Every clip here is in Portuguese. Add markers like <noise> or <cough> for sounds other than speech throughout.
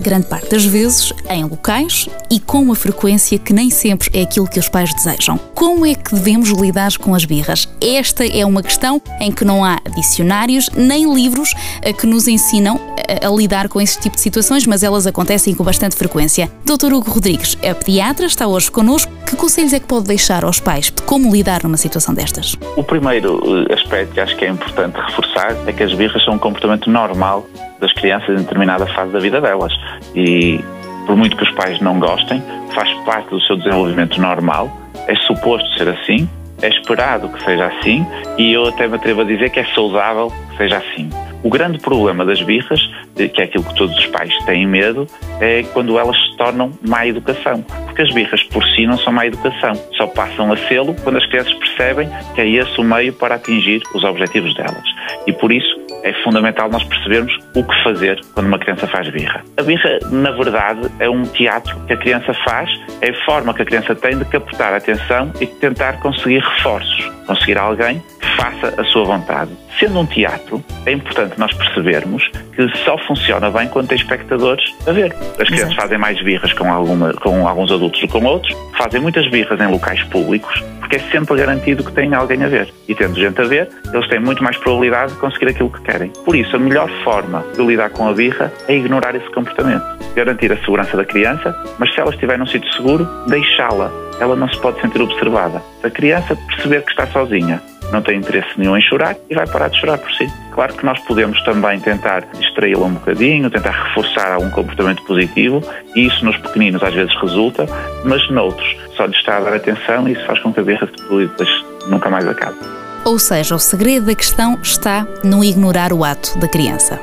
grande parte das vezes em locais e com uma frequência que nem sempre é aquilo que os pais desejam. Como é que devemos lidar com as birras? Esta é uma questão em que não há dicionários nem livros eh, que nos ensinam a, a lidar com esse tipo de situações, mas elas acontecem com bastante frequência. Dr. Hugo Rodrigues é pediatra, está hoje connosco. Que conselhos é que pode deixar aos pais de como lidar numa situação destas? O primeiro eh, aspecto que acho que é importante reforçar é que as birras são um comportamento normal das crianças em determinada fase da vida delas. E por muito que os pais não gostem, faz parte do seu desenvolvimento normal, é suposto ser assim, é esperado que seja assim e eu até me atrevo a dizer que é saudável que seja assim. O grande problema das birras, que é aquilo que todos os pais têm medo, é quando elas se tornam má educação. Porque as birras por si não são má educação, só passam a sê-lo quando as crianças percebem que é esse o meio para atingir os objetivos delas. E por isso é fundamental nós percebermos o que fazer quando uma criança faz birra. A birra, na verdade, é um teatro que a criança faz, é a forma que a criança tem de captar a atenção e de tentar conseguir reforços, conseguir alguém que faça a sua vontade. Sendo um teatro, é importante nós percebermos que só funciona bem quando tem espectadores a ver. As crianças Exato. fazem mais birras com, alguma, com alguns adultos do que com outros, fazem muitas birras em locais públicos, porque é sempre garantido que tem alguém a ver. E tendo gente a ver, eles têm muito mais probabilidade de conseguir aquilo que querem. Por isso, a melhor forma de lidar com a birra é ignorar esse comportamento. Garantir a segurança da criança, mas se ela estiver num sítio seguro, deixá-la. Ela não se pode sentir observada. Se a criança perceber que está sozinha, não tem interesse nenhum em chorar e vai parar de chorar por si. Claro que nós podemos também tentar distraí-la um bocadinho, tentar reforçar algum comportamento positivo, e isso nos pequeninos às vezes resulta, mas noutros só lhes está a dar atenção e isso faz com que a birra depois nunca mais acabe. Ou seja, o segredo da questão está no ignorar o ato da criança.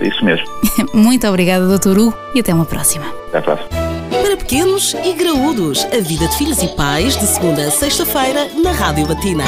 Isso mesmo. <laughs> Muito obrigada, Dr. Hugo, e até uma próxima. Até a próxima. Para pequenos e graúdos, a vida de filhos e pais, de segunda a sexta-feira, na Rádio Latina.